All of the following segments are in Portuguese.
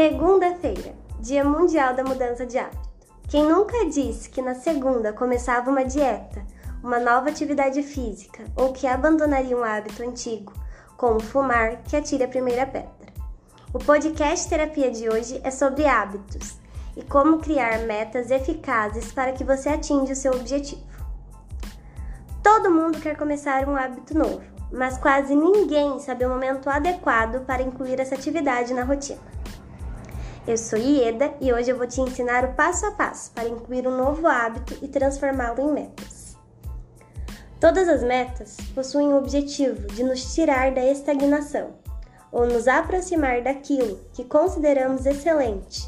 Segunda-feira, Dia Mundial da Mudança de Hábito. Quem nunca disse que na segunda começava uma dieta, uma nova atividade física ou que abandonaria um hábito antigo, como fumar, que atire a primeira pedra? O podcast Terapia de hoje é sobre hábitos e como criar metas eficazes para que você atinja o seu objetivo. Todo mundo quer começar um hábito novo, mas quase ninguém sabe o momento adequado para incluir essa atividade na rotina. Eu sou Ieda e hoje eu vou te ensinar o passo a passo para incluir um novo hábito e transformá-lo em metas. Todas as metas possuem o objetivo de nos tirar da estagnação ou nos aproximar daquilo que consideramos excelente,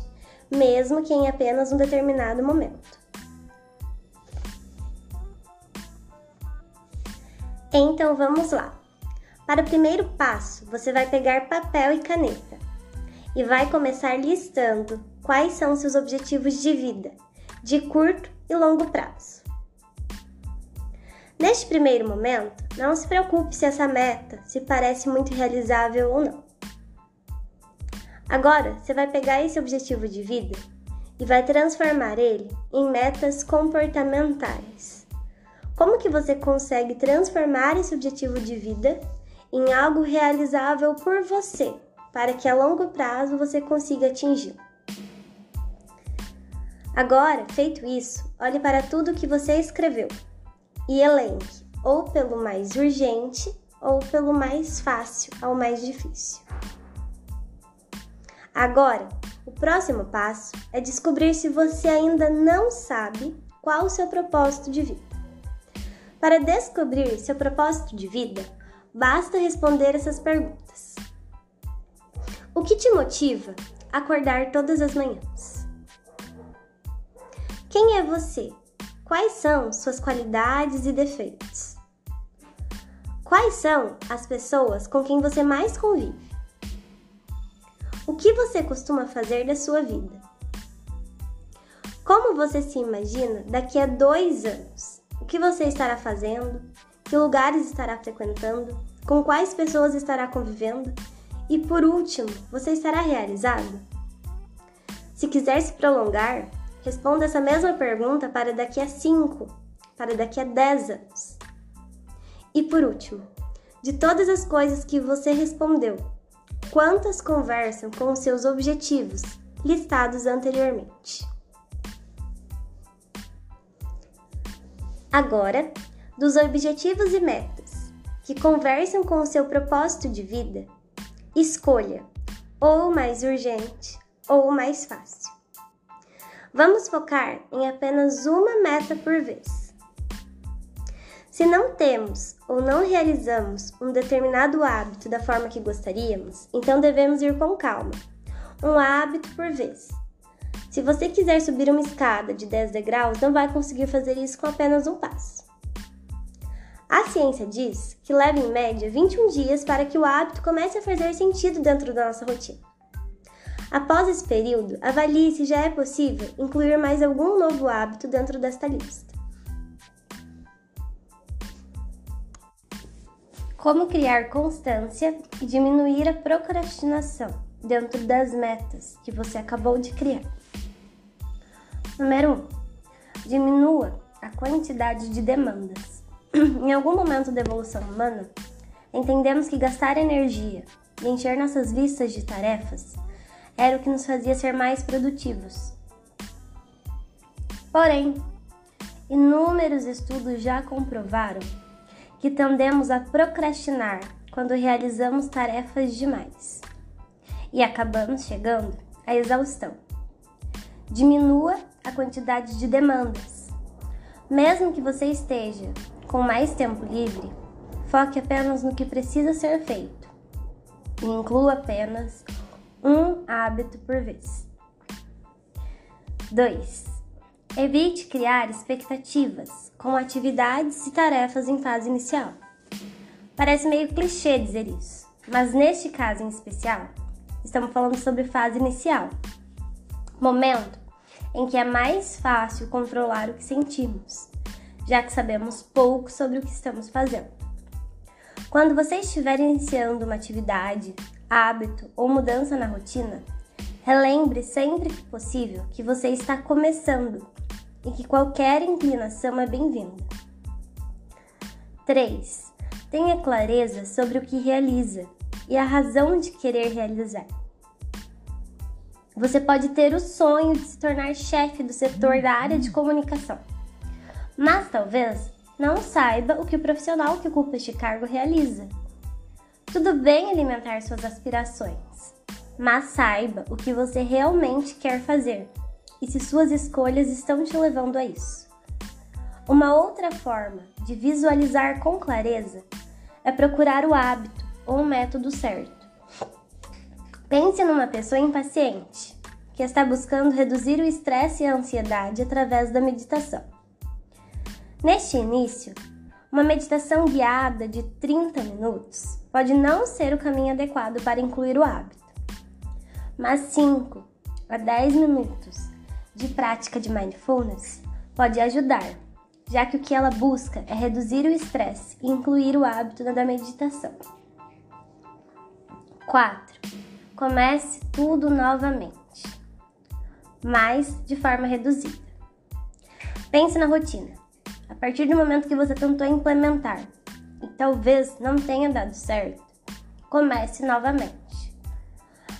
mesmo que em apenas um determinado momento. Então vamos lá. Para o primeiro passo, você vai pegar papel e caneta e vai começar listando quais são seus objetivos de vida, de curto e longo prazo. Neste primeiro momento, não se preocupe se essa meta se parece muito realizável ou não. Agora, você vai pegar esse objetivo de vida e vai transformar ele em metas comportamentais. Como que você consegue transformar esse objetivo de vida em algo realizável por você? Para que a longo prazo você consiga atingir. Agora, feito isso, olhe para tudo que você escreveu e elenque ou pelo mais urgente ou pelo mais fácil ao mais difícil. Agora, o próximo passo é descobrir se você ainda não sabe qual o seu propósito de vida. Para descobrir seu propósito de vida, basta responder essas perguntas. O que te motiva a acordar todas as manhãs? Quem é você? Quais são suas qualidades e defeitos? Quais são as pessoas com quem você mais convive? O que você costuma fazer da sua vida? Como você se imagina daqui a dois anos? O que você estará fazendo? Que lugares estará frequentando? Com quais pessoas estará convivendo? E por último, você estará realizado? Se quiser se prolongar, responda essa mesma pergunta para daqui a 5, para daqui a 10 anos. E por último, de todas as coisas que você respondeu, quantas conversam com os seus objetivos listados anteriormente? Agora, dos objetivos e metas que conversam com o seu propósito de vida, Escolha ou mais urgente ou mais fácil. Vamos focar em apenas uma meta por vez. Se não temos ou não realizamos um determinado hábito da forma que gostaríamos, então devemos ir com calma, um hábito por vez. Se você quiser subir uma escada de 10 degraus, não vai conseguir fazer isso com apenas um passo. A ciência diz que leva em média 21 dias para que o hábito comece a fazer sentido dentro da nossa rotina. Após esse período, avalie se já é possível incluir mais algum novo hábito dentro desta lista. Como criar constância e diminuir a procrastinação dentro das metas que você acabou de criar. Número 1. Um, diminua a quantidade de demandas. em algum momento da evolução humana, entendemos que gastar energia e encher nossas vistas de tarefas era o que nos fazia ser mais produtivos. Porém, inúmeros estudos já comprovaram que tendemos a procrastinar quando realizamos tarefas demais e acabamos chegando à exaustão. Diminua a quantidade de demandas. Mesmo que você esteja com mais tempo livre, foque apenas no que precisa ser feito e inclua apenas um hábito por vez. 2. Evite criar expectativas com atividades e tarefas em fase inicial. Parece meio clichê dizer isso, mas neste caso em especial, estamos falando sobre fase inicial momento em que é mais fácil controlar o que sentimos já que sabemos pouco sobre o que estamos fazendo. Quando você estiver iniciando uma atividade, hábito ou mudança na rotina, Relembre sempre que possível que você está começando e que qualquer inclinação é bem-vinda. 3. Tenha clareza sobre o que realiza e a razão de querer realizar. Você pode ter o sonho de se tornar chefe do setor da área de comunicação, mas talvez não saiba o que o profissional que ocupa este cargo realiza. Tudo bem alimentar suas aspirações, mas saiba o que você realmente quer fazer e se suas escolhas estão te levando a isso. Uma outra forma de visualizar com clareza é procurar o hábito ou o método certo. Pense numa pessoa impaciente que está buscando reduzir o estresse e a ansiedade através da meditação. Neste início, uma meditação guiada de 30 minutos pode não ser o caminho adequado para incluir o hábito, mas 5 a 10 minutos de prática de mindfulness pode ajudar, já que o que ela busca é reduzir o estresse e incluir o hábito da meditação. 4. Comece tudo novamente, mas de forma reduzida. Pense na rotina. A partir do momento que você tentou implementar e talvez não tenha dado certo, comece novamente.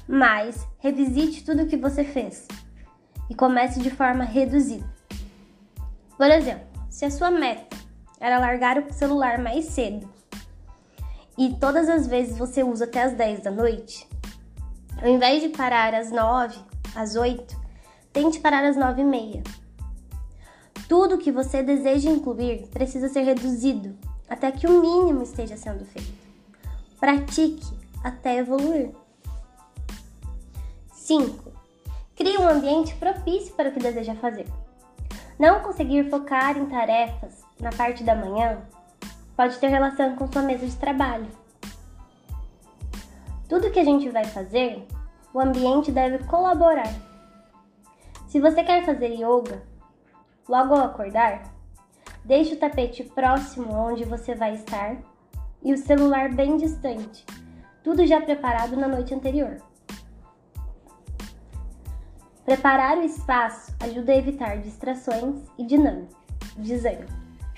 Mas revisite tudo o que você fez e comece de forma reduzida. Por exemplo, se a sua meta era largar o celular mais cedo e todas as vezes você usa até as 10 da noite, ao invés de parar às 9, às 8, tente parar às 9 e meia tudo que você deseja incluir precisa ser reduzido até que o mínimo esteja sendo feito. Pratique até evoluir. 5. Crie um ambiente propício para o que deseja fazer. Não conseguir focar em tarefas na parte da manhã pode ter relação com sua mesa de trabalho. Tudo que a gente vai fazer, o ambiente deve colaborar. Se você quer fazer yoga, Logo ao acordar, deixe o tapete próximo onde você vai estar e o celular bem distante, tudo já preparado na noite anterior. Preparar o espaço ajuda a evitar distrações e. Dizendo.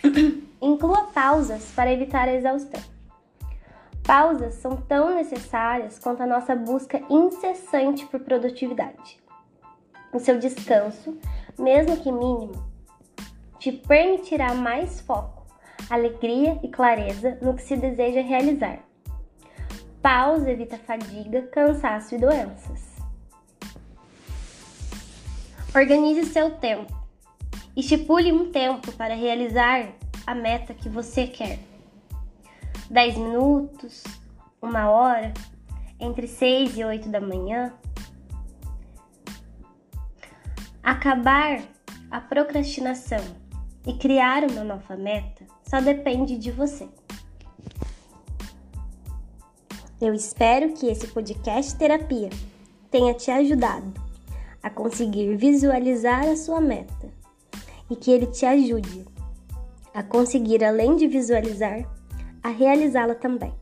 Inclua pausas para evitar a exaustão. Pausas são tão necessárias quanto a nossa busca incessante por produtividade. O seu descanso, mesmo que mínimo, te permitirá mais foco, alegria e clareza no que se deseja realizar. Pausa evita fadiga, cansaço e doenças. Organize seu tempo. Estipule um tempo para realizar a meta que você quer. 10 minutos, uma hora, entre 6 e 8 da manhã. Acabar a procrastinação e criar uma nova meta só depende de você. Eu espero que esse podcast terapia tenha te ajudado a conseguir visualizar a sua meta e que ele te ajude a conseguir, além de visualizar, a realizá-la também.